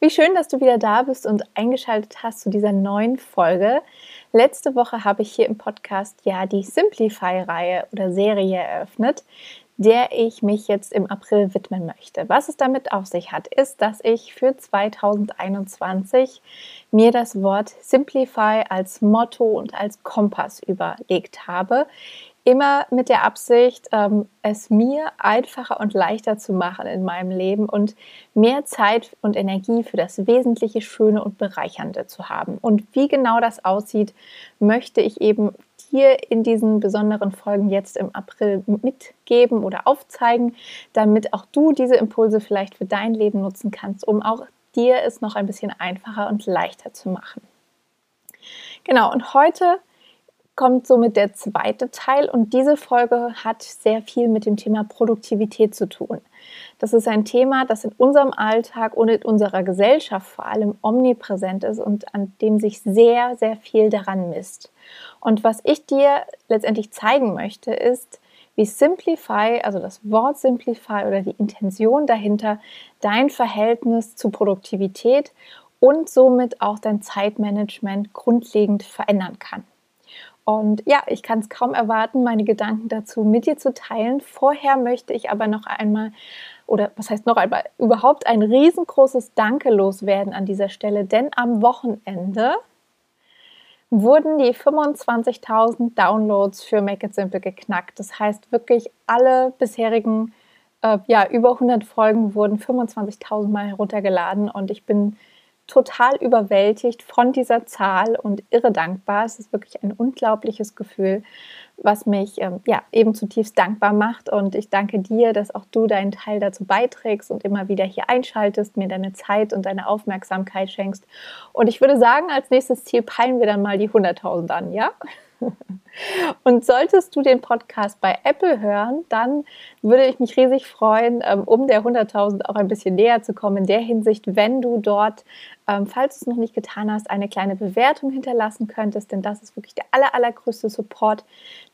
Wie schön, dass du wieder da bist und eingeschaltet hast zu dieser neuen Folge. Letzte Woche habe ich hier im Podcast ja die Simplify-Reihe oder Serie eröffnet, der ich mich jetzt im April widmen möchte. Was es damit auf sich hat, ist, dass ich für 2021 mir das Wort Simplify als Motto und als Kompass überlegt habe, immer mit der Absicht, ähm, es mir einfacher und leichter zu machen in meinem Leben und mehr Zeit und Energie für das Wesentliche, Schöne und Bereichernde zu haben. Und wie genau das aussieht, möchte ich eben dir in diesen besonderen Folgen jetzt im April mitgeben oder aufzeigen, damit auch du diese Impulse vielleicht für dein Leben nutzen kannst, um auch dir es noch ein bisschen einfacher und leichter zu machen. Genau, und heute kommt somit der zweite Teil und diese Folge hat sehr viel mit dem Thema Produktivität zu tun. Das ist ein Thema, das in unserem Alltag und in unserer Gesellschaft vor allem omnipräsent ist und an dem sich sehr, sehr viel daran misst. Und was ich dir letztendlich zeigen möchte, ist, wie Simplify, also das Wort Simplify oder die Intention dahinter, dein Verhältnis zu Produktivität und somit auch dein Zeitmanagement grundlegend verändern kann. Und ja, ich kann es kaum erwarten, meine Gedanken dazu mit dir zu teilen. Vorher möchte ich aber noch einmal, oder was heißt noch einmal, überhaupt ein riesengroßes Danke loswerden an dieser Stelle, denn am Wochenende wurden die 25.000 Downloads für Make It Simple geknackt. Das heißt wirklich alle bisherigen, äh, ja, über 100 Folgen wurden 25.000 Mal heruntergeladen und ich bin total überwältigt von dieser Zahl und irre dankbar. Es ist wirklich ein unglaubliches Gefühl, was mich ähm, ja eben zutiefst dankbar macht. Und ich danke dir, dass auch du deinen Teil dazu beiträgst und immer wieder hier einschaltest, mir deine Zeit und deine Aufmerksamkeit schenkst. Und ich würde sagen, als nächstes Ziel peilen wir dann mal die 100.000 an, ja? Und solltest du den Podcast bei Apple hören, dann würde ich mich riesig freuen, ähm, um der 100.000 auch ein bisschen näher zu kommen. In der Hinsicht, wenn du dort, ähm, falls du es noch nicht getan hast, eine kleine Bewertung hinterlassen könntest, denn das ist wirklich der aller, allergrößte Support,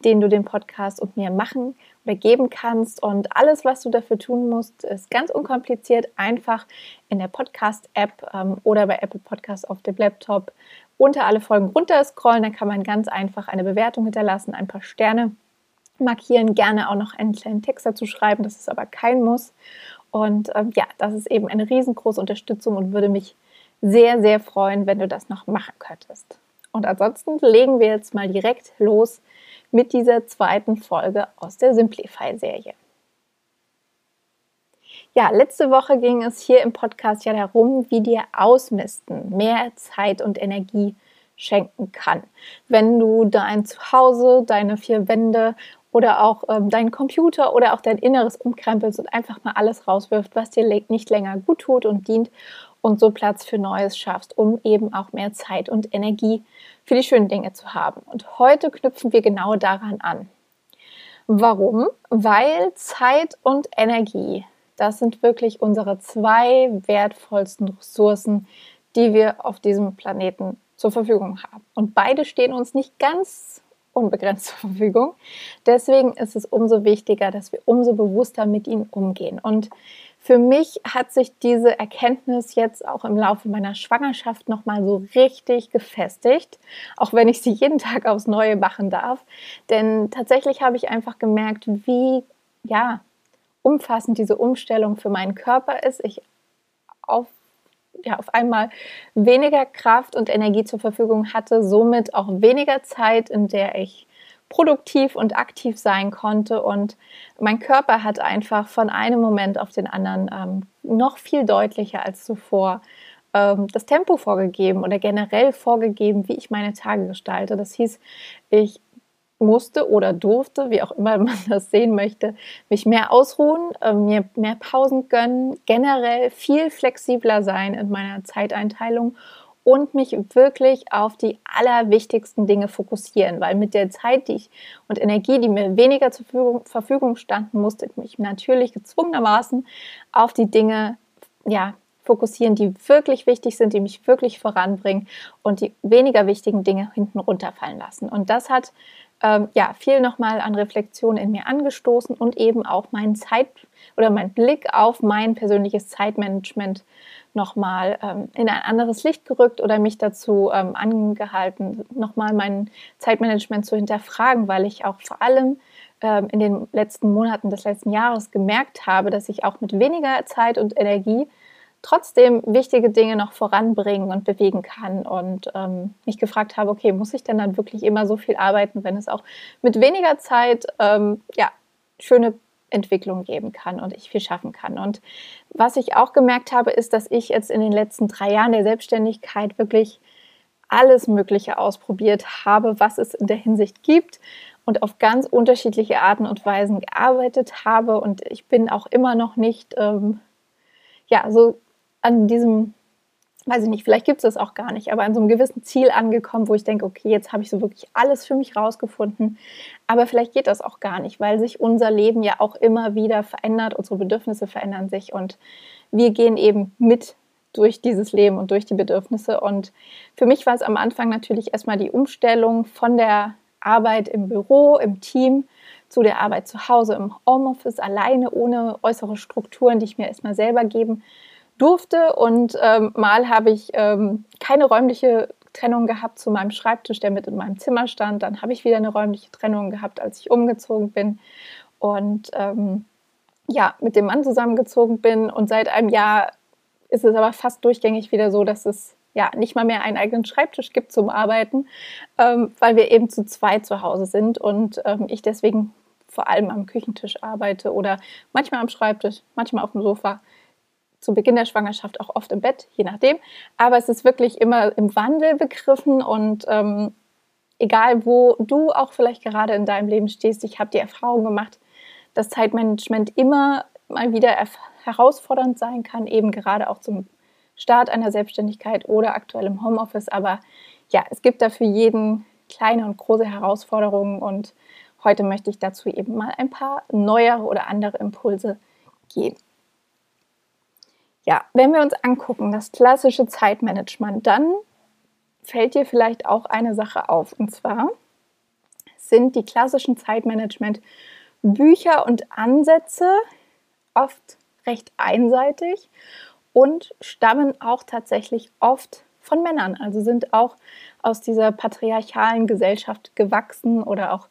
den du dem Podcast und mir machen oder geben kannst. Und alles, was du dafür tun musst, ist ganz unkompliziert, einfach in der Podcast-App ähm, oder bei Apple Podcasts auf dem Laptop unter alle Folgen runter scrollen, dann kann man ganz einfach eine Bewertung hinterlassen, ein paar Sterne markieren, gerne auch noch einen kleinen Text dazu schreiben, das ist aber kein Muss. Und ähm, ja, das ist eben eine riesengroße Unterstützung und würde mich sehr, sehr freuen, wenn du das noch machen könntest. Und ansonsten legen wir jetzt mal direkt los mit dieser zweiten Folge aus der Simplify-Serie. Ja, letzte Woche ging es hier im Podcast ja darum, wie dir Ausmisten mehr Zeit und Energie schenken kann. Wenn du dein Zuhause, deine vier Wände oder auch ähm, deinen Computer oder auch dein Inneres umkrempelst und einfach mal alles rauswirft, was dir nicht länger gut tut und dient und so Platz für Neues schaffst, um eben auch mehr Zeit und Energie für die schönen Dinge zu haben. Und heute knüpfen wir genau daran an. Warum? Weil Zeit und Energie das sind wirklich unsere zwei wertvollsten Ressourcen, die wir auf diesem Planeten zur Verfügung haben. Und beide stehen uns nicht ganz unbegrenzt zur Verfügung. Deswegen ist es umso wichtiger, dass wir umso bewusster mit ihnen umgehen. Und für mich hat sich diese Erkenntnis jetzt auch im Laufe meiner Schwangerschaft nochmal so richtig gefestigt, auch wenn ich sie jeden Tag aufs Neue machen darf. Denn tatsächlich habe ich einfach gemerkt, wie, ja, umfassend diese Umstellung für meinen Körper ist, ich auf, ja, auf einmal weniger Kraft und Energie zur Verfügung hatte, somit auch weniger Zeit, in der ich produktiv und aktiv sein konnte. Und mein Körper hat einfach von einem Moment auf den anderen ähm, noch viel deutlicher als zuvor ähm, das Tempo vorgegeben oder generell vorgegeben, wie ich meine Tage gestalte. Das hieß, ich musste oder durfte, wie auch immer man das sehen möchte, mich mehr ausruhen, äh, mir mehr Pausen gönnen, generell viel flexibler sein in meiner Zeiteinteilung und mich wirklich auf die allerwichtigsten Dinge fokussieren, weil mit der Zeit, die ich und Energie, die mir weniger zur Verfügung standen, musste ich mich natürlich gezwungenermaßen auf die Dinge, ja, fokussieren, die wirklich wichtig sind, die mich wirklich voranbringen und die weniger wichtigen Dinge hinten runterfallen lassen. Und das hat ähm, ja viel nochmal an Reflexion in mir angestoßen und eben auch meinen Zeit oder mein Blick auf mein persönliches Zeitmanagement nochmal ähm, in ein anderes Licht gerückt oder mich dazu ähm, angehalten, nochmal mein Zeitmanagement zu hinterfragen, weil ich auch vor allem ähm, in den letzten Monaten des letzten Jahres gemerkt habe, dass ich auch mit weniger Zeit und Energie trotzdem wichtige Dinge noch voranbringen und bewegen kann und ähm, mich gefragt habe, okay, muss ich denn dann wirklich immer so viel arbeiten, wenn es auch mit weniger Zeit ähm, ja, schöne Entwicklung geben kann und ich viel schaffen kann. Und was ich auch gemerkt habe, ist, dass ich jetzt in den letzten drei Jahren der Selbstständigkeit wirklich alles Mögliche ausprobiert habe, was es in der Hinsicht gibt und auf ganz unterschiedliche Arten und Weisen gearbeitet habe. Und ich bin auch immer noch nicht, ähm, ja, so an diesem weiß ich nicht, vielleicht gibt es das auch gar nicht, aber an so einem gewissen Ziel angekommen, wo ich denke, okay, jetzt habe ich so wirklich alles für mich rausgefunden. Aber vielleicht geht das auch gar nicht, weil sich unser Leben ja auch immer wieder verändert, unsere Bedürfnisse verändern sich und wir gehen eben mit durch dieses Leben und durch die Bedürfnisse. Und für mich war es am Anfang natürlich erstmal die Umstellung von der Arbeit im Büro, im Team, zu der Arbeit zu Hause, im Homeoffice, alleine, ohne äußere Strukturen, die ich mir erstmal selber geben durfte. Und ähm, mal habe ich ähm, keine räumliche Trennung gehabt zu meinem Schreibtisch, der mit in meinem Zimmer stand. Dann habe ich wieder eine räumliche Trennung gehabt, als ich umgezogen bin. Und ähm, ja, mit dem Mann zusammengezogen bin. Und seit einem Jahr ist es aber fast durchgängig wieder so, dass es ja nicht mal mehr einen eigenen Schreibtisch gibt zum Arbeiten, ähm, weil wir eben zu zweit zu Hause sind und ähm, ich deswegen vor allem am Küchentisch arbeite oder manchmal am Schreibtisch, manchmal auf dem Sofa zu Beginn der Schwangerschaft auch oft im Bett, je nachdem. Aber es ist wirklich immer im Wandel begriffen und ähm, egal wo du auch vielleicht gerade in deinem Leben stehst, ich habe die Erfahrung gemacht, dass Zeitmanagement immer mal wieder herausfordernd sein kann, eben gerade auch zum Start einer Selbstständigkeit oder aktuell im Homeoffice. Aber ja, es gibt dafür jeden kleine und große Herausforderungen und heute möchte ich dazu eben mal ein paar neuere oder andere Impulse geben. Ja, wenn wir uns angucken, das klassische Zeitmanagement, dann fällt dir vielleicht auch eine Sache auf. Und zwar sind die klassischen Zeitmanagement-Bücher und Ansätze oft recht einseitig und stammen auch tatsächlich oft von Männern. Also sind auch aus dieser patriarchalen Gesellschaft gewachsen oder auch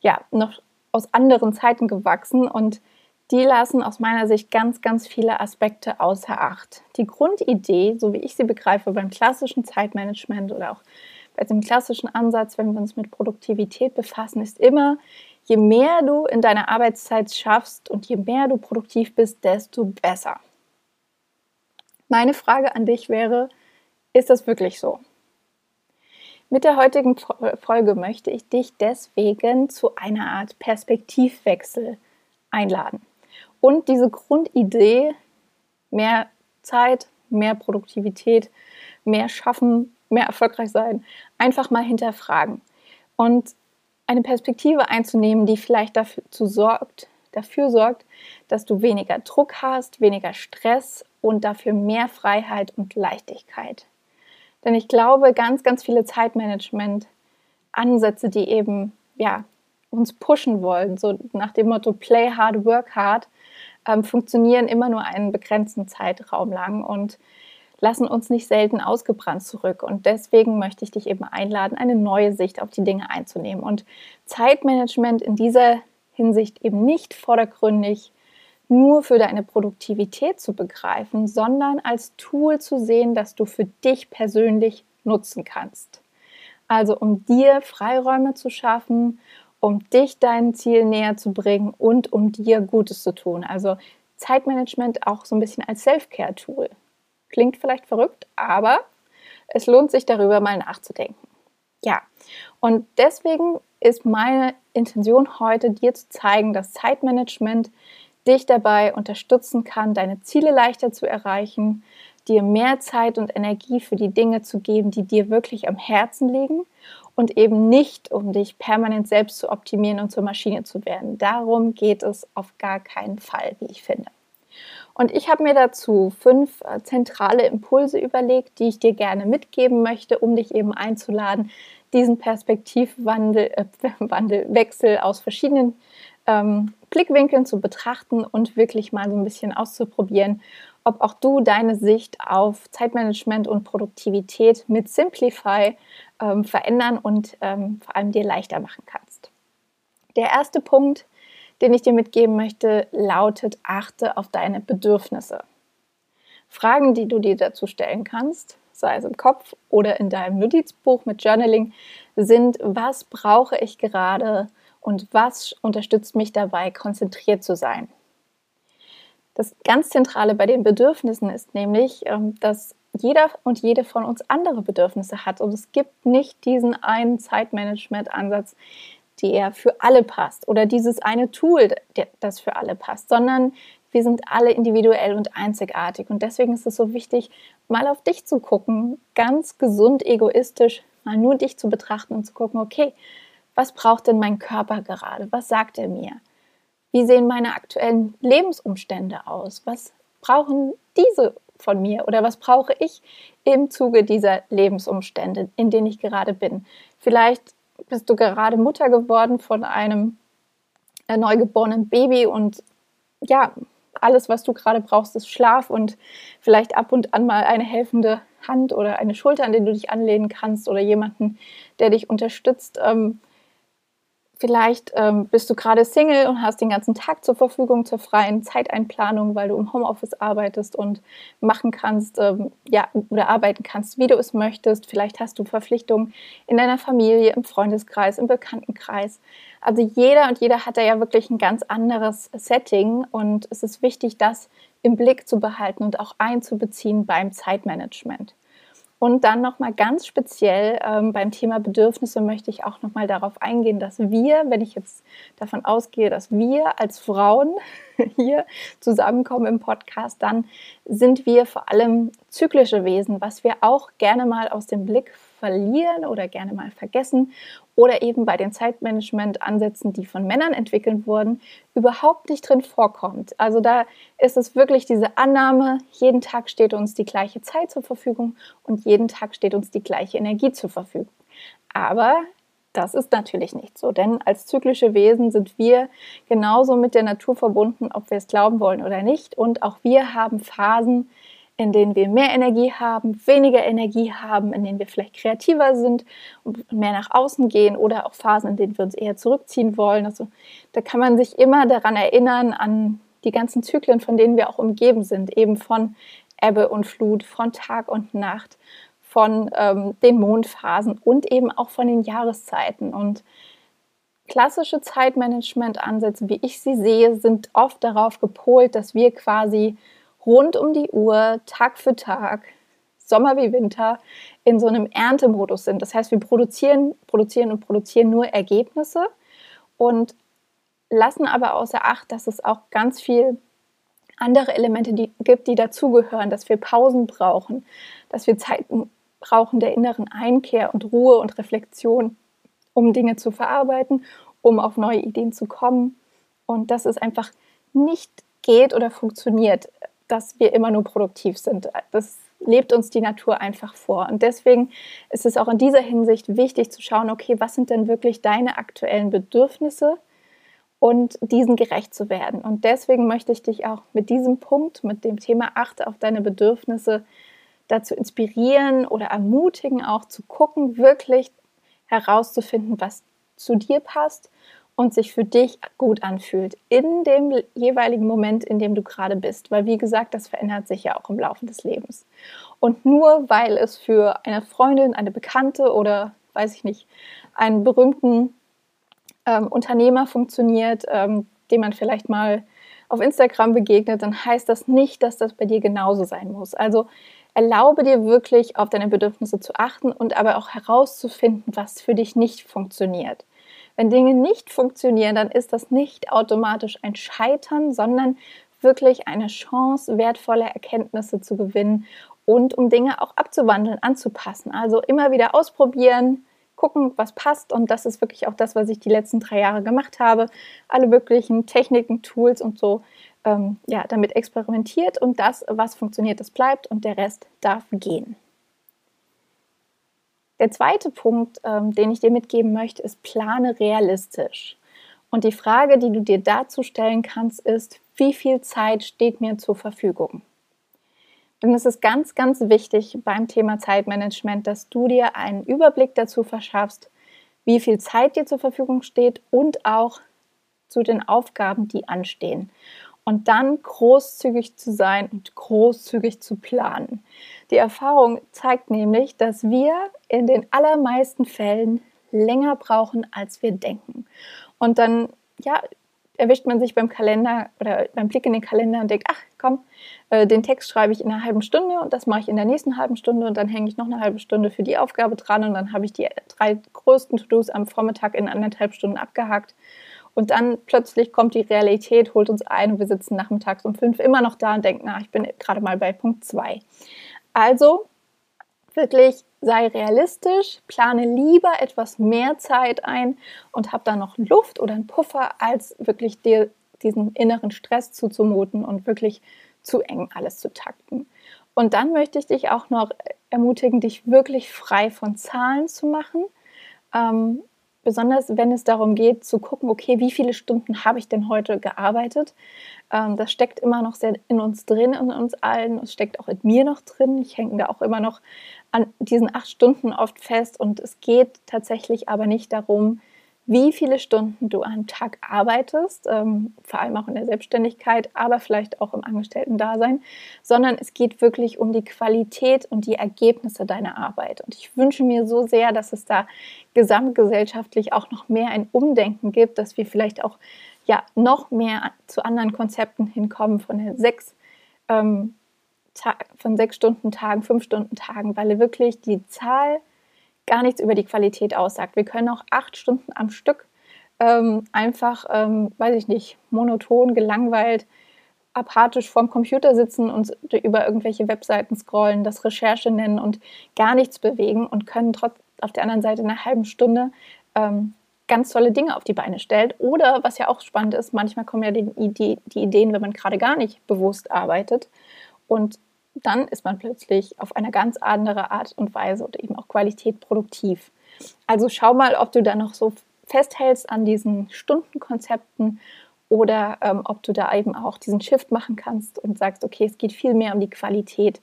ja noch aus anderen Zeiten gewachsen und die lassen aus meiner Sicht ganz, ganz viele Aspekte außer Acht. Die Grundidee, so wie ich sie begreife beim klassischen Zeitmanagement oder auch bei dem klassischen Ansatz, wenn wir uns mit Produktivität befassen, ist immer, je mehr du in deiner Arbeitszeit schaffst und je mehr du produktiv bist, desto besser. Meine Frage an dich wäre, ist das wirklich so? Mit der heutigen Folge möchte ich dich deswegen zu einer Art Perspektivwechsel einladen und diese Grundidee, mehr Zeit, mehr Produktivität, mehr schaffen, mehr erfolgreich sein, einfach mal hinterfragen und eine Perspektive einzunehmen, die vielleicht dafür sorgt, dafür sorgt, dass du weniger Druck hast, weniger Stress und dafür mehr Freiheit und Leichtigkeit. Denn ich glaube, ganz, ganz viele Zeitmanagement-Ansätze, die eben ja, uns pushen wollen, so nach dem Motto Play hard, work hard, ähm, funktionieren immer nur einen begrenzten Zeitraum lang und lassen uns nicht selten ausgebrannt zurück. Und deswegen möchte ich dich eben einladen, eine neue Sicht auf die Dinge einzunehmen und Zeitmanagement in dieser Hinsicht eben nicht vordergründig nur für deine Produktivität zu begreifen, sondern als Tool zu sehen, das du für dich persönlich nutzen kannst. Also um dir Freiräume zu schaffen, um dich deinem Ziel näher zu bringen und um dir Gutes zu tun. Also Zeitmanagement auch so ein bisschen als Self-Care-Tool. Klingt vielleicht verrückt, aber es lohnt sich darüber mal nachzudenken. Ja, und deswegen ist meine Intention heute, dir zu zeigen, dass Zeitmanagement dich dabei unterstützen kann, deine Ziele leichter zu erreichen, dir mehr Zeit und Energie für die Dinge zu geben, die dir wirklich am Herzen liegen und eben nicht, um dich permanent selbst zu optimieren und zur Maschine zu werden. Darum geht es auf gar keinen Fall, wie ich finde. Und ich habe mir dazu fünf äh, zentrale Impulse überlegt, die ich dir gerne mitgeben möchte, um dich eben einzuladen, diesen Perspektivwandel, äh, Wandel, Wechsel aus verschiedenen ähm, Blickwinkeln zu betrachten und wirklich mal so ein bisschen auszuprobieren, ob auch du deine Sicht auf Zeitmanagement und Produktivität mit Simplify ähm, verändern und ähm, vor allem dir leichter machen kannst. Der erste Punkt, den ich dir mitgeben möchte, lautet, achte auf deine Bedürfnisse. Fragen, die du dir dazu stellen kannst, sei es im Kopf oder in deinem Notizbuch mit Journaling, sind, was brauche ich gerade und was unterstützt mich dabei, konzentriert zu sein. Das ganz Zentrale bei den Bedürfnissen ist nämlich, ähm, dass jeder und jede von uns andere Bedürfnisse hat. Und es gibt nicht diesen einen Zeitmanagement-Ansatz, der für alle passt oder dieses eine Tool, das für alle passt, sondern wir sind alle individuell und einzigartig. Und deswegen ist es so wichtig, mal auf dich zu gucken, ganz gesund egoistisch, mal nur dich zu betrachten und zu gucken, okay, was braucht denn mein Körper gerade? Was sagt er mir? Wie sehen meine aktuellen Lebensumstände aus? Was brauchen diese von mir oder was brauche ich im Zuge dieser Lebensumstände, in denen ich gerade bin? Vielleicht bist du gerade Mutter geworden von einem äh, neugeborenen Baby und ja, alles, was du gerade brauchst, ist Schlaf und vielleicht ab und an mal eine helfende Hand oder eine Schulter, an die du dich anlehnen kannst oder jemanden, der dich unterstützt. Ähm, Vielleicht ähm, bist du gerade Single und hast den ganzen Tag zur Verfügung zur freien Zeiteinplanung, weil du im Homeoffice arbeitest und machen kannst, ähm, ja, oder arbeiten kannst, wie du es möchtest. Vielleicht hast du Verpflichtungen in deiner Familie, im Freundeskreis, im Bekanntenkreis. Also jeder und jeder hat da ja wirklich ein ganz anderes Setting und es ist wichtig, das im Blick zu behalten und auch einzubeziehen beim Zeitmanagement. Und dann nochmal ganz speziell ähm, beim Thema Bedürfnisse möchte ich auch nochmal darauf eingehen, dass wir, wenn ich jetzt davon ausgehe, dass wir als Frauen hier zusammenkommen im Podcast, dann sind wir vor allem zyklische Wesen, was wir auch gerne mal aus dem Blick verlieren oder gerne mal vergessen oder eben bei den Zeitmanagement-Ansätzen, die von Männern entwickelt wurden, überhaupt nicht drin vorkommt. Also da ist es wirklich diese Annahme, jeden Tag steht uns die gleiche Zeit zur Verfügung und jeden Tag steht uns die gleiche Energie zur Verfügung. Aber das ist natürlich nicht so, denn als zyklische Wesen sind wir genauso mit der Natur verbunden, ob wir es glauben wollen oder nicht. Und auch wir haben Phasen, in denen wir mehr Energie haben, weniger Energie haben, in denen wir vielleicht kreativer sind und mehr nach außen gehen oder auch Phasen, in denen wir uns eher zurückziehen wollen. Also da kann man sich immer daran erinnern, an die ganzen Zyklen, von denen wir auch umgeben sind, eben von Ebbe und Flut, von Tag und Nacht, von ähm, den Mondphasen und eben auch von den Jahreszeiten. Und klassische Zeitmanagement-Ansätze, wie ich sie sehe, sind oft darauf gepolt, dass wir quasi rund um die Uhr, Tag für Tag, Sommer wie Winter, in so einem Erntemodus sind. Das heißt, wir produzieren, produzieren und produzieren nur Ergebnisse und lassen aber außer Acht, dass es auch ganz viel andere Elemente die, gibt, die dazugehören, dass wir Pausen brauchen, dass wir Zeiten brauchen der inneren Einkehr und Ruhe und Reflexion, um Dinge zu verarbeiten, um auf neue Ideen zu kommen. Und dass es einfach nicht geht oder funktioniert, dass wir immer nur produktiv sind. Das lebt uns die Natur einfach vor. Und deswegen ist es auch in dieser Hinsicht wichtig zu schauen, okay, was sind denn wirklich deine aktuellen Bedürfnisse und diesen gerecht zu werden. Und deswegen möchte ich dich auch mit diesem Punkt, mit dem Thema Achte auf deine Bedürfnisse, dazu inspirieren oder ermutigen, auch zu gucken, wirklich herauszufinden, was zu dir passt und sich für dich gut anfühlt in dem jeweiligen Moment, in dem du gerade bist. Weil, wie gesagt, das verändert sich ja auch im Laufe des Lebens. Und nur weil es für eine Freundin, eine Bekannte oder, weiß ich nicht, einen berühmten ähm, Unternehmer funktioniert, ähm, dem man vielleicht mal auf Instagram begegnet, dann heißt das nicht, dass das bei dir genauso sein muss. Also erlaube dir wirklich auf deine Bedürfnisse zu achten und aber auch herauszufinden, was für dich nicht funktioniert. Wenn Dinge nicht funktionieren, dann ist das nicht automatisch ein Scheitern, sondern wirklich eine Chance, wertvolle Erkenntnisse zu gewinnen und um Dinge auch abzuwandeln, anzupassen. Also immer wieder ausprobieren, gucken, was passt. Und das ist wirklich auch das, was ich die letzten drei Jahre gemacht habe. Alle möglichen Techniken, Tools und so, ähm, ja, damit experimentiert. Und das, was funktioniert, das bleibt und der Rest darf gehen. Der zweite Punkt, ähm, den ich dir mitgeben möchte, ist plane realistisch. Und die Frage, die du dir dazu stellen kannst, ist, wie viel Zeit steht mir zur Verfügung? Und es ist ganz, ganz wichtig beim Thema Zeitmanagement, dass du dir einen Überblick dazu verschaffst, wie viel Zeit dir zur Verfügung steht und auch zu den Aufgaben, die anstehen. Und dann großzügig zu sein und großzügig zu planen. Die Erfahrung zeigt nämlich, dass wir in den allermeisten Fällen länger brauchen, als wir denken. Und dann, ja, erwischt man sich beim Kalender oder beim Blick in den Kalender und denkt, ach komm, äh, den Text schreibe ich in einer halben Stunde und das mache ich in der nächsten halben Stunde und dann hänge ich noch eine halbe Stunde für die Aufgabe dran und dann habe ich die drei größten To-Dos am Vormittag in anderthalb Stunden abgehakt. Und dann plötzlich kommt die Realität, holt uns ein und wir sitzen nachmittags um fünf immer noch da und denken, na, ich bin gerade mal bei Punkt zwei. Also wirklich sei realistisch, plane lieber etwas mehr Zeit ein und hab da noch Luft oder einen Puffer, als wirklich dir diesen inneren Stress zuzumuten und wirklich zu eng alles zu takten. Und dann möchte ich dich auch noch ermutigen, dich wirklich frei von Zahlen zu machen. Ähm, besonders wenn es darum geht, zu gucken, okay, wie viele Stunden habe ich denn heute gearbeitet? Ähm, das steckt immer noch sehr in uns drin, in uns allen. Es steckt auch in mir noch drin. Ich hänge da auch immer noch an diesen acht Stunden oft fest. Und es geht tatsächlich aber nicht darum, wie viele Stunden du am Tag arbeitest, ähm, vor allem auch in der Selbstständigkeit, aber vielleicht auch im Angestellten-Dasein, sondern es geht wirklich um die Qualität und die Ergebnisse deiner Arbeit. Und ich wünsche mir so sehr, dass es da gesamtgesellschaftlich auch noch mehr ein Umdenken gibt, dass wir vielleicht auch ja noch mehr zu anderen Konzepten hinkommen von den sechs ähm, von sechs Stunden Tagen, fünf Stunden Tagen, weil wirklich die Zahl gar nichts über die Qualität aussagt. Wir können auch acht Stunden am Stück ähm, einfach, ähm, weiß ich nicht, monoton, gelangweilt, apathisch vorm Computer sitzen und über irgendwelche Webseiten scrollen, das Recherche nennen und gar nichts bewegen und können trotz auf der anderen Seite in einer halben Stunde ähm, ganz tolle Dinge auf die Beine stellen. Oder was ja auch spannend ist, manchmal kommen ja die Ideen, wenn man gerade gar nicht bewusst arbeitet. Und dann ist man plötzlich auf eine ganz andere Art und Weise oder eben auch Qualität produktiv. Also schau mal, ob du da noch so festhältst an diesen Stundenkonzepten oder ähm, ob du da eben auch diesen Shift machen kannst und sagst, okay, es geht viel mehr um die Qualität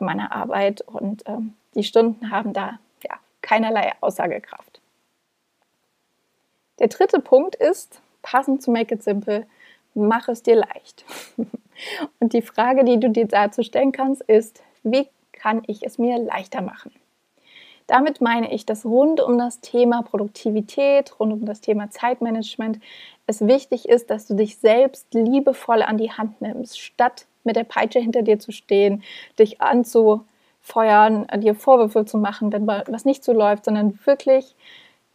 meiner Arbeit und ähm, die Stunden haben da ja keinerlei Aussagekraft. Der dritte Punkt ist, passend zu Make It Simple, mach es dir leicht. Und die Frage, die du dir dazu stellen kannst, ist, wie kann ich es mir leichter machen? Damit meine ich, dass rund um das Thema Produktivität, rund um das Thema Zeitmanagement es wichtig ist, dass du dich selbst liebevoll an die Hand nimmst, statt mit der Peitsche hinter dir zu stehen, dich anzufeuern, dir Vorwürfe zu machen, wenn was nicht so läuft, sondern wirklich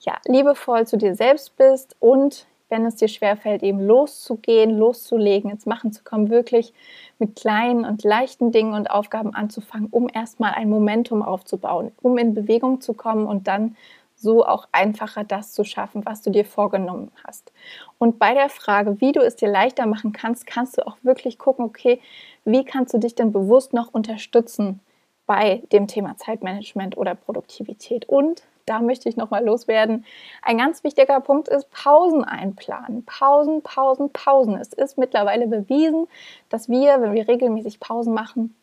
ja, liebevoll zu dir selbst bist und wenn es dir schwerfällt, eben loszugehen, loszulegen, ins Machen zu kommen, wirklich mit kleinen und leichten Dingen und Aufgaben anzufangen, um erstmal ein Momentum aufzubauen, um in Bewegung zu kommen und dann so auch einfacher das zu schaffen, was du dir vorgenommen hast. Und bei der Frage, wie du es dir leichter machen kannst, kannst du auch wirklich gucken, okay, wie kannst du dich denn bewusst noch unterstützen bei dem Thema Zeitmanagement oder Produktivität? Und da möchte ich nochmal loswerden. Ein ganz wichtiger Punkt ist Pausen einplanen. Pausen, Pausen, Pausen. Es ist mittlerweile bewiesen, dass wir, wenn wir regelmäßig Pausen machen,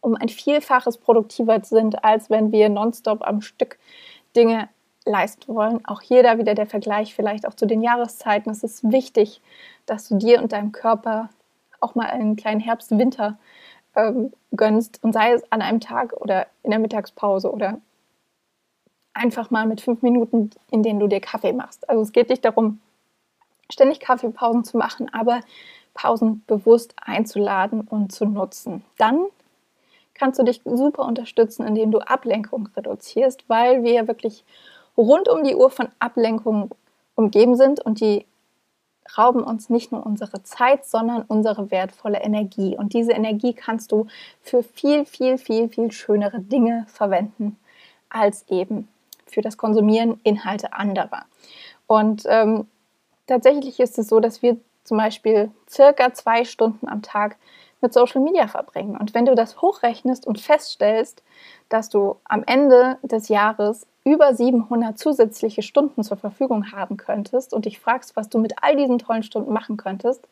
um ein Vielfaches produktiver sind, als wenn wir nonstop am Stück Dinge leisten wollen. Auch hier da wieder der Vergleich vielleicht auch zu den Jahreszeiten. Es ist wichtig, dass du dir und deinem Körper auch mal einen kleinen Herbst-Winter ähm, gönnst und sei es an einem Tag oder in der Mittagspause oder einfach mal mit fünf Minuten, in denen du dir Kaffee machst. Also es geht nicht darum, ständig Kaffeepausen zu machen, aber Pausen bewusst einzuladen und zu nutzen. Dann kannst du dich super unterstützen, indem du Ablenkung reduzierst, weil wir wirklich rund um die Uhr von Ablenkung umgeben sind und die rauben uns nicht nur unsere Zeit, sondern unsere wertvolle Energie. Und diese Energie kannst du für viel, viel, viel, viel schönere Dinge verwenden als eben für das Konsumieren Inhalte anderer. Und ähm, tatsächlich ist es so, dass wir zum Beispiel circa zwei Stunden am Tag mit Social Media verbringen. Und wenn du das hochrechnest und feststellst, dass du am Ende des Jahres über 700 zusätzliche Stunden zur Verfügung haben könntest und dich fragst, was du mit all diesen tollen Stunden machen könntest,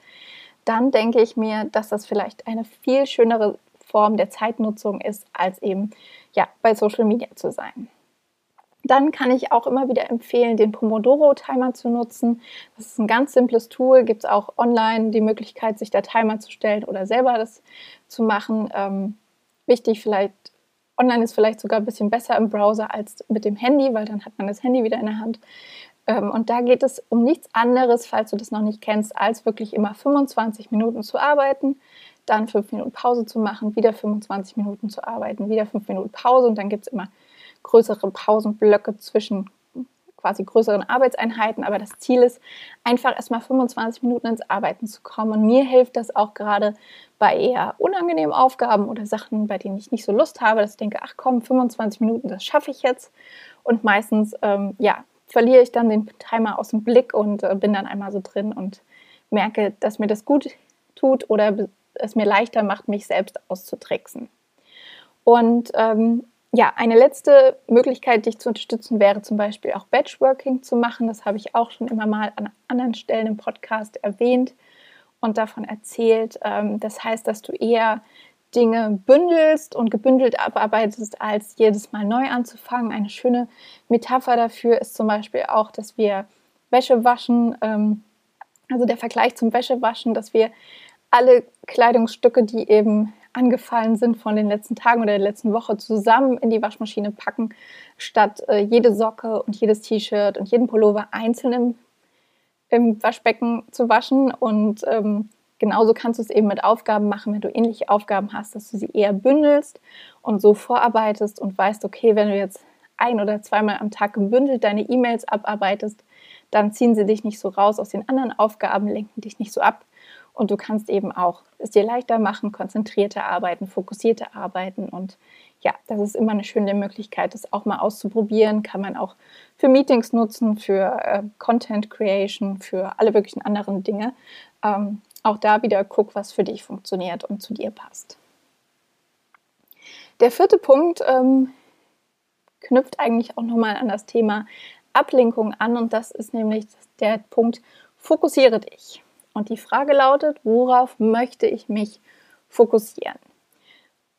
dann denke ich mir, dass das vielleicht eine viel schönere Form der Zeitnutzung ist, als eben ja, bei Social Media zu sein. Dann kann ich auch immer wieder empfehlen, den Pomodoro-Timer zu nutzen. Das ist ein ganz simples Tool. Gibt es auch online die Möglichkeit, sich der Timer zu stellen oder selber das zu machen. Ähm, wichtig vielleicht, online ist vielleicht sogar ein bisschen besser im Browser als mit dem Handy, weil dann hat man das Handy wieder in der Hand. Ähm, und da geht es um nichts anderes, falls du das noch nicht kennst, als wirklich immer 25 Minuten zu arbeiten, dann 5 Minuten Pause zu machen, wieder 25 Minuten zu arbeiten, wieder 5 Minuten Pause und dann gibt es immer größere Pausenblöcke zwischen quasi größeren Arbeitseinheiten, aber das Ziel ist einfach erstmal 25 Minuten ins Arbeiten zu kommen. Und mir hilft das auch gerade bei eher unangenehmen Aufgaben oder Sachen, bei denen ich nicht so Lust habe, dass ich denke, ach komm, 25 Minuten, das schaffe ich jetzt. Und meistens, ähm, ja, verliere ich dann den Timer aus dem Blick und äh, bin dann einmal so drin und merke, dass mir das gut tut oder es mir leichter macht, mich selbst auszutricksen. Und ähm, ja, eine letzte Möglichkeit, dich zu unterstützen, wäre zum Beispiel auch Batchworking zu machen. Das habe ich auch schon immer mal an anderen Stellen im Podcast erwähnt und davon erzählt. Ähm, das heißt, dass du eher Dinge bündelst und gebündelt abarbeitest, als jedes Mal neu anzufangen. Eine schöne Metapher dafür ist zum Beispiel auch, dass wir Wäsche waschen, ähm, also der Vergleich zum Wäschewaschen, dass wir alle Kleidungsstücke, die eben angefallen sind von den letzten Tagen oder der letzten Woche, zusammen in die Waschmaschine packen, statt äh, jede Socke und jedes T-Shirt und jeden Pullover einzeln im, im Waschbecken zu waschen. Und ähm, genauso kannst du es eben mit Aufgaben machen, wenn du ähnliche Aufgaben hast, dass du sie eher bündelst und so vorarbeitest und weißt, okay, wenn du jetzt ein oder zweimal am Tag gebündelt deine E-Mails abarbeitest, dann ziehen sie dich nicht so raus aus den anderen Aufgaben, lenken dich nicht so ab, und du kannst eben auch es dir leichter machen, konzentrierter arbeiten, fokussierter arbeiten. Und ja, das ist immer eine schöne Möglichkeit, das auch mal auszuprobieren. Kann man auch für Meetings nutzen, für äh, Content Creation, für alle möglichen anderen Dinge. Ähm, auch da wieder guck, was für dich funktioniert und zu dir passt. Der vierte Punkt ähm, knüpft eigentlich auch nochmal an das Thema Ablenkung an und das ist nämlich der Punkt, fokussiere dich. Und die Frage lautet, worauf möchte ich mich fokussieren?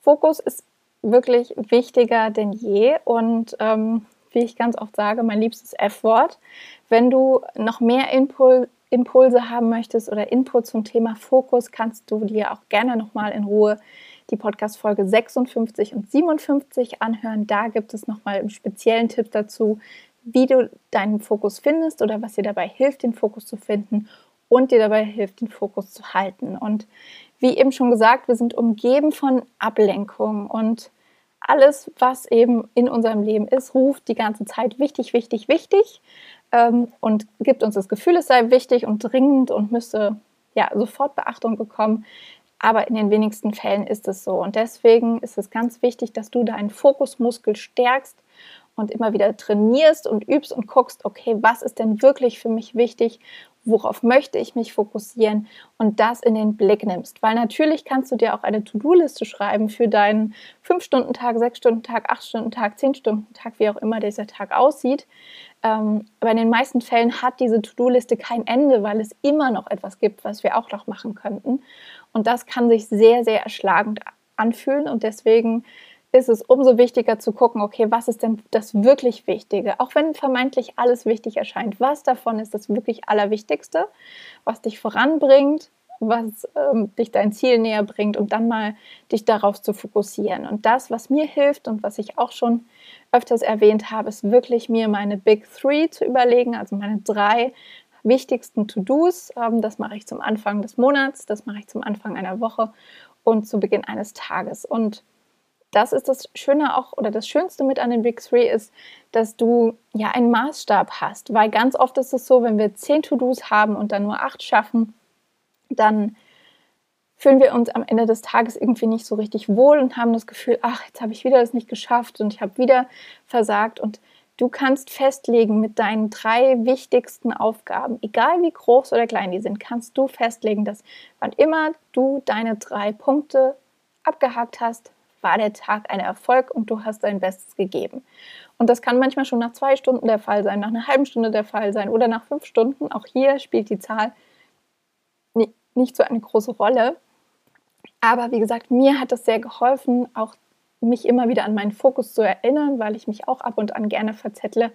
Fokus ist wirklich wichtiger denn je und ähm, wie ich ganz oft sage, mein liebstes F-Wort. Wenn du noch mehr Impul Impulse haben möchtest oder Input zum Thema Fokus, kannst du dir auch gerne nochmal in Ruhe die Podcast-Folge 56 und 57 anhören. Da gibt es nochmal einen speziellen Tipp dazu, wie du deinen Fokus findest oder was dir dabei hilft, den Fokus zu finden und dir dabei hilft, den Fokus zu halten. Und wie eben schon gesagt, wir sind umgeben von Ablenkung und alles, was eben in unserem Leben ist, ruft die ganze Zeit wichtig, wichtig, wichtig ähm, und gibt uns das Gefühl, es sei wichtig und dringend und müsste ja sofort Beachtung bekommen. Aber in den wenigsten Fällen ist es so. Und deswegen ist es ganz wichtig, dass du deinen Fokusmuskel stärkst und immer wieder trainierst und übst und guckst, okay, was ist denn wirklich für mich wichtig worauf möchte ich mich fokussieren und das in den Blick nimmst. Weil natürlich kannst du dir auch eine To-Do-Liste schreiben für deinen 5-Stunden-Tag, 6-Stunden-Tag, 8-Stunden-Tag, 10-Stunden-Tag, wie auch immer dieser Tag aussieht. Ähm, aber in den meisten Fällen hat diese To-Do-Liste kein Ende, weil es immer noch etwas gibt, was wir auch noch machen könnten. Und das kann sich sehr, sehr erschlagend anfühlen und deswegen ist es umso wichtiger zu gucken, okay, was ist denn das wirklich Wichtige? Auch wenn vermeintlich alles wichtig erscheint, was davon ist das wirklich Allerwichtigste, was dich voranbringt, was ähm, dich dein Ziel näher bringt und dann mal dich darauf zu fokussieren. Und das, was mir hilft und was ich auch schon öfters erwähnt habe, ist wirklich mir meine Big Three zu überlegen, also meine drei wichtigsten To-Dos. Ähm, das mache ich zum Anfang des Monats, das mache ich zum Anfang einer Woche und zu Beginn eines Tages. Und das ist das Schöne auch oder das Schönste mit an den Big Three ist, dass du ja einen Maßstab hast, weil ganz oft ist es so, wenn wir zehn To-Dos haben und dann nur acht schaffen, dann fühlen wir uns am Ende des Tages irgendwie nicht so richtig wohl und haben das Gefühl, ach, jetzt habe ich wieder das nicht geschafft und ich habe wieder versagt. Und du kannst festlegen mit deinen drei wichtigsten Aufgaben, egal wie groß oder klein die sind, kannst du festlegen, dass wann immer du deine drei Punkte abgehakt hast, war der Tag ein Erfolg und du hast dein Bestes gegeben. Und das kann manchmal schon nach zwei Stunden der Fall sein, nach einer halben Stunde der Fall sein oder nach fünf Stunden. Auch hier spielt die Zahl nicht so eine große Rolle. Aber wie gesagt, mir hat es sehr geholfen, auch mich immer wieder an meinen Fokus zu erinnern, weil ich mich auch ab und an gerne verzettle.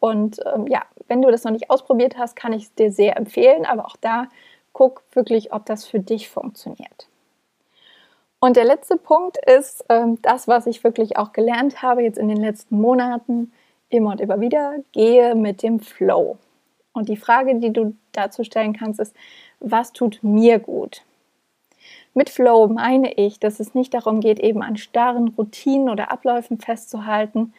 Und ähm, ja, wenn du das noch nicht ausprobiert hast, kann ich es dir sehr empfehlen. Aber auch da guck wirklich, ob das für dich funktioniert. Und der letzte Punkt ist ähm, das, was ich wirklich auch gelernt habe jetzt in den letzten Monaten, immer und immer wieder, gehe mit dem Flow. Und die Frage, die du dazu stellen kannst, ist, was tut mir gut? Mit Flow meine ich, dass es nicht darum geht, eben an starren Routinen oder Abläufen festzuhalten,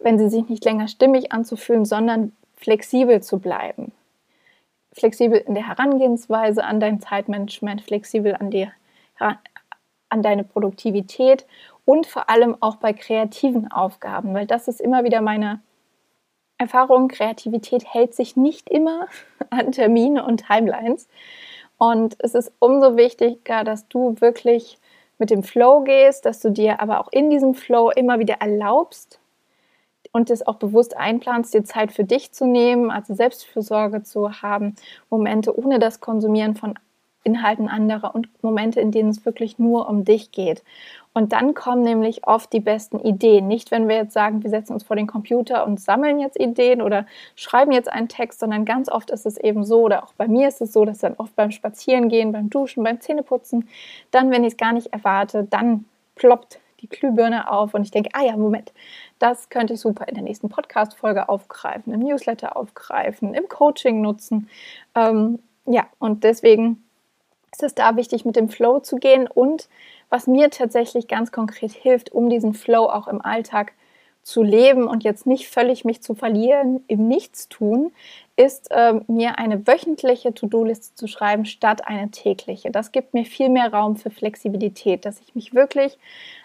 wenn sie sich nicht länger stimmig anzufühlen, sondern flexibel zu bleiben. Flexibel in der Herangehensweise an dein Zeitmanagement, flexibel an, die, an deine Produktivität und vor allem auch bei kreativen Aufgaben, weil das ist immer wieder meine Erfahrung. Kreativität hält sich nicht immer an Termine und Timelines. Und es ist umso wichtiger, dass du wirklich mit dem Flow gehst, dass du dir aber auch in diesem Flow immer wieder erlaubst und es auch bewusst einplanst, dir Zeit für dich zu nehmen, also Selbstfürsorge zu haben, Momente ohne das Konsumieren von Inhalten anderer und Momente, in denen es wirklich nur um dich geht. Und dann kommen nämlich oft die besten Ideen. Nicht, wenn wir jetzt sagen, wir setzen uns vor den Computer und sammeln jetzt Ideen oder schreiben jetzt einen Text, sondern ganz oft ist es eben so, oder auch bei mir ist es so, dass dann oft beim Spazierengehen, beim Duschen, beim Zähneputzen, dann, wenn ich es gar nicht erwarte, dann ploppt die Glühbirne auf und ich denke, ah ja, Moment, das könnte ich super in der nächsten Podcast-Folge aufgreifen, im Newsletter aufgreifen, im Coaching nutzen. Ähm, ja, und deswegen ist es da wichtig, mit dem Flow zu gehen. Und was mir tatsächlich ganz konkret hilft, um diesen Flow auch im Alltag zu leben und jetzt nicht völlig mich zu verlieren im Nichtstun, ist äh, mir eine wöchentliche To-Do-Liste zu schreiben statt eine tägliche. Das gibt mir viel mehr Raum für Flexibilität, dass ich mich wirklich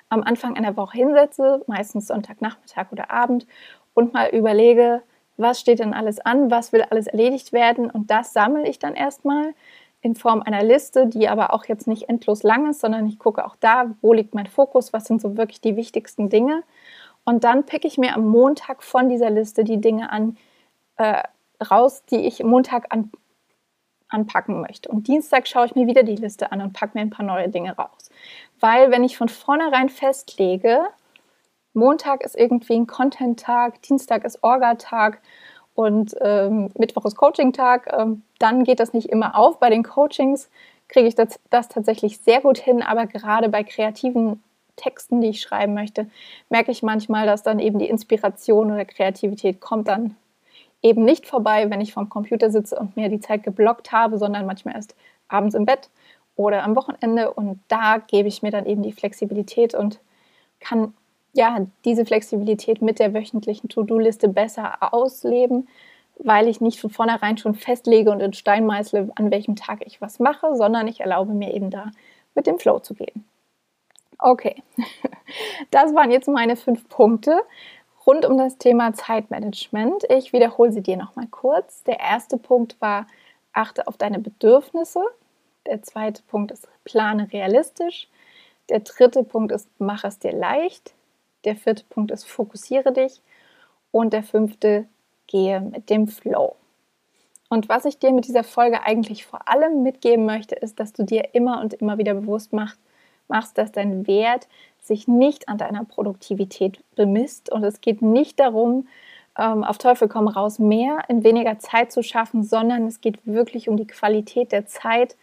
am Anfang einer Woche hinsetze, meistens Sonntagnachmittag oder Abend, und mal überlege, was steht denn alles an, was will alles erledigt werden und das sammle ich dann erstmal in Form einer Liste, die aber auch jetzt nicht endlos lang ist, sondern ich gucke auch da, wo liegt mein Fokus, was sind so wirklich die wichtigsten Dinge. Und dann picke ich mir am Montag von dieser Liste die Dinge an, äh, raus, die ich Montag an, anpacken möchte. Und Dienstag schaue ich mir wieder die Liste an und packe mir ein paar neue Dinge raus. Weil wenn ich von vornherein festlege, Montag ist irgendwie ein Content-Tag, Dienstag ist Orga-Tag und ähm, Mittwoch ist Coaching-Tag, ähm, dann geht das nicht immer auf. Bei den Coachings kriege ich das, das tatsächlich sehr gut hin, aber gerade bei kreativen Texten, die ich schreiben möchte, merke ich manchmal, dass dann eben die Inspiration oder Kreativität kommt dann eben nicht vorbei, wenn ich vorm Computer sitze und mir die Zeit geblockt habe, sondern manchmal erst abends im Bett oder am Wochenende. Und da gebe ich mir dann eben die Flexibilität und kann ja diese Flexibilität mit der wöchentlichen To-Do-Liste besser ausleben, weil ich nicht von vornherein schon festlege und in Stein meißle, an welchem Tag ich was mache, sondern ich erlaube mir eben da mit dem Flow zu gehen. Okay, das waren jetzt meine fünf Punkte rund um das Thema Zeitmanagement. Ich wiederhole sie dir nochmal kurz. Der erste Punkt war, achte auf deine Bedürfnisse. Der zweite Punkt ist, plane realistisch. Der dritte Punkt ist, mach es dir leicht. Der vierte Punkt ist, fokussiere dich. Und der fünfte, gehe mit dem Flow. Und was ich dir mit dieser Folge eigentlich vor allem mitgeben möchte, ist, dass du dir immer und immer wieder bewusst machst, machst, dass dein Wert sich nicht an deiner Produktivität bemisst. Und es geht nicht darum, ähm, auf Teufel komm raus, mehr in weniger Zeit zu schaffen, sondern es geht wirklich um die Qualität der Zeit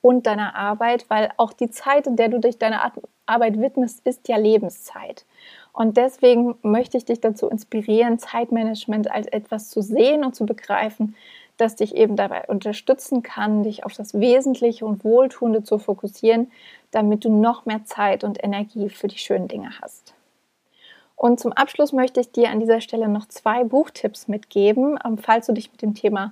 und deiner Arbeit, weil auch die Zeit, in der du dich deiner Arbeit widmest, ist ja Lebenszeit. Und deswegen möchte ich dich dazu inspirieren, Zeitmanagement als etwas zu sehen und zu begreifen, das dich eben dabei unterstützen kann, dich auf das Wesentliche und Wohltuende zu fokussieren, damit du noch mehr Zeit und Energie für die schönen Dinge hast. Und zum Abschluss möchte ich dir an dieser Stelle noch zwei Buchtipps mitgeben, ähm, falls du dich mit dem Thema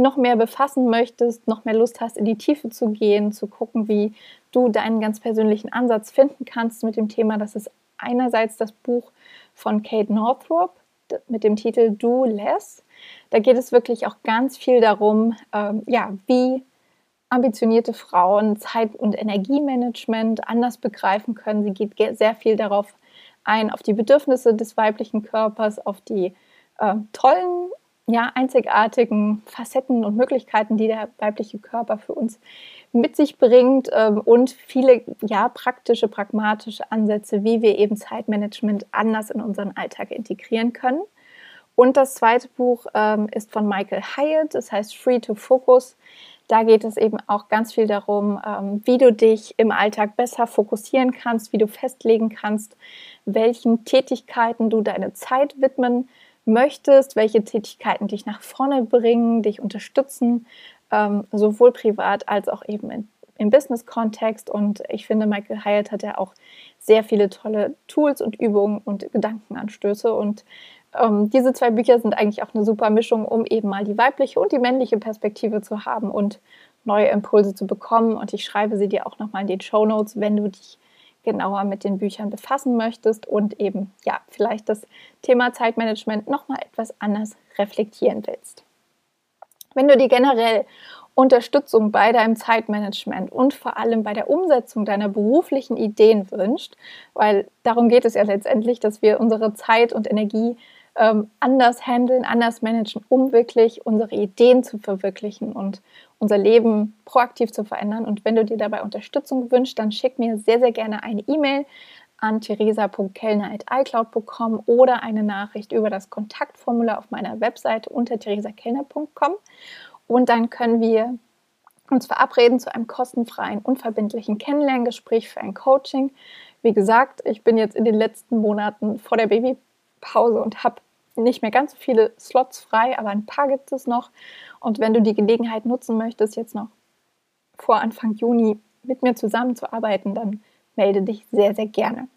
noch mehr befassen möchtest, noch mehr Lust hast, in die Tiefe zu gehen, zu gucken, wie du deinen ganz persönlichen Ansatz finden kannst mit dem Thema. Das ist einerseits das Buch von Kate Northrop mit dem Titel Do Less. Da geht es wirklich auch ganz viel darum, ähm, ja, wie ambitionierte Frauen Zeit- und Energiemanagement anders begreifen können. Sie geht sehr viel darauf ein, auf die Bedürfnisse des weiblichen Körpers, auf die äh, tollen, ja, einzigartigen Facetten und Möglichkeiten, die der weibliche Körper für uns mit sich bringt ähm, und viele ja, praktische, pragmatische Ansätze, wie wir eben Zeitmanagement anders in unseren Alltag integrieren können. Und das zweite Buch ähm, ist von Michael Hyatt, das heißt Free to Focus. Da geht es eben auch ganz viel darum, ähm, wie du dich im Alltag besser fokussieren kannst, wie du festlegen kannst, welchen Tätigkeiten du deine Zeit widmen möchtest, welche Tätigkeiten dich nach vorne bringen, dich unterstützen, ähm, sowohl privat als auch eben in, im Business-Kontext. Und ich finde, Michael Hyatt hat ja auch sehr viele tolle Tools und Übungen und Gedankenanstöße. Und ähm, diese zwei Bücher sind eigentlich auch eine super Mischung, um eben mal die weibliche und die männliche Perspektive zu haben und neue Impulse zu bekommen. Und ich schreibe sie dir auch nochmal in den Show Notes, wenn du dich genauer mit den Büchern befassen möchtest und eben ja vielleicht das Thema Zeitmanagement nochmal etwas anders reflektieren willst. Wenn du dir generell Unterstützung bei deinem Zeitmanagement und vor allem bei der Umsetzung deiner beruflichen Ideen wünscht, weil darum geht es ja letztendlich, dass wir unsere Zeit und Energie ähm, anders handeln, anders managen, um wirklich unsere Ideen zu verwirklichen und unser Leben proaktiv zu verändern. Und wenn du dir dabei Unterstützung wünschst, dann schick mir sehr, sehr gerne eine E-Mail an theresa.kellner.icloud.com oder eine Nachricht über das Kontaktformular auf meiner Webseite unter theresakellner.com. Und dann können wir uns verabreden zu einem kostenfreien, unverbindlichen Kennenlerngespräch für ein Coaching. Wie gesagt, ich bin jetzt in den letzten Monaten vor der Babypause und habe nicht mehr ganz so viele Slots frei, aber ein paar gibt es noch. Und wenn du die Gelegenheit nutzen möchtest, jetzt noch vor Anfang Juni mit mir zusammenzuarbeiten, dann melde dich sehr, sehr gerne.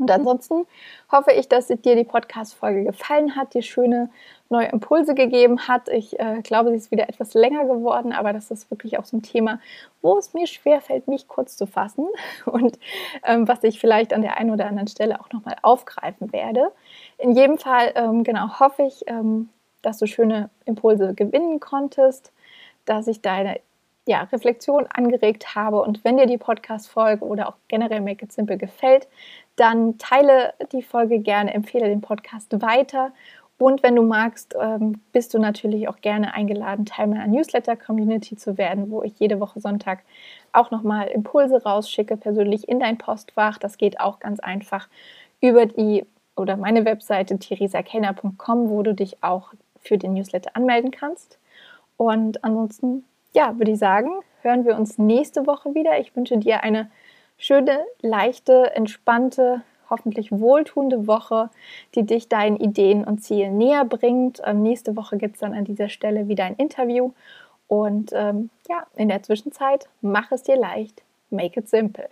Und ansonsten hoffe ich, dass dir die Podcast-Folge gefallen hat, dir schöne neue Impulse gegeben hat. Ich äh, glaube, sie ist wieder etwas länger geworden, aber das ist wirklich auch so ein Thema, wo es mir schwerfällt, mich kurz zu fassen und ähm, was ich vielleicht an der einen oder anderen Stelle auch nochmal aufgreifen werde. In jedem Fall, ähm, genau, hoffe ich, ähm, dass du schöne Impulse gewinnen konntest, dass ich deine ja, Reflexion angeregt habe. Und wenn dir die Podcast-Folge oder auch generell Make It Simple gefällt, dann teile die Folge gerne, empfehle den Podcast weiter. Und wenn du magst, ähm, bist du natürlich auch gerne eingeladen, Teil meiner Newsletter-Community zu werden, wo ich jede Woche Sonntag auch nochmal Impulse rausschicke, persönlich in dein Postfach. Das geht auch ganz einfach über die oder meine Webseite theresakenner.com, wo du dich auch für den Newsletter anmelden kannst. Und ansonsten ja, würde ich sagen, hören wir uns nächste Woche wieder. Ich wünsche dir eine schöne, leichte, entspannte, hoffentlich wohltuende Woche, die dich deinen Ideen und Zielen näher bringt. Ähm, nächste Woche gibt es dann an dieser Stelle wieder ein Interview. Und ähm, ja, in der Zwischenzeit mach es dir leicht, make it simple.